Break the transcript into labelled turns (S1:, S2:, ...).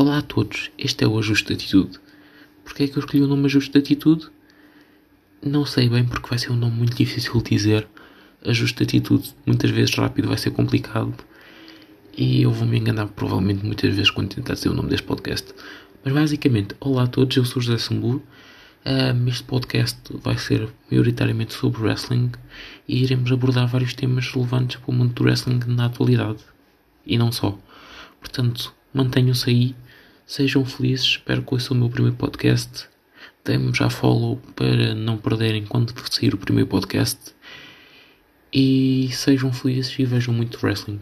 S1: Olá a todos, este é o Ajuste de Atitude. Porquê é que eu escolhi o nome Ajuste de Atitude? Não sei bem porque vai ser um nome muito difícil de dizer. Ajuste de Atitude, muitas vezes rápido vai ser complicado. E eu vou me enganar provavelmente muitas vezes quando tentar dizer o nome deste podcast. Mas basicamente, olá a todos, eu sou José Sambu. Um, este podcast vai ser maioritariamente sobre wrestling e iremos abordar vários temas relevantes para o mundo do wrestling na atualidade. E não só. Portanto, mantenham-se aí Sejam felizes, espero que ouçam o meu primeiro podcast. Deem-me já follow para não perderem quando sair o primeiro podcast. E sejam felizes e vejam muito wrestling.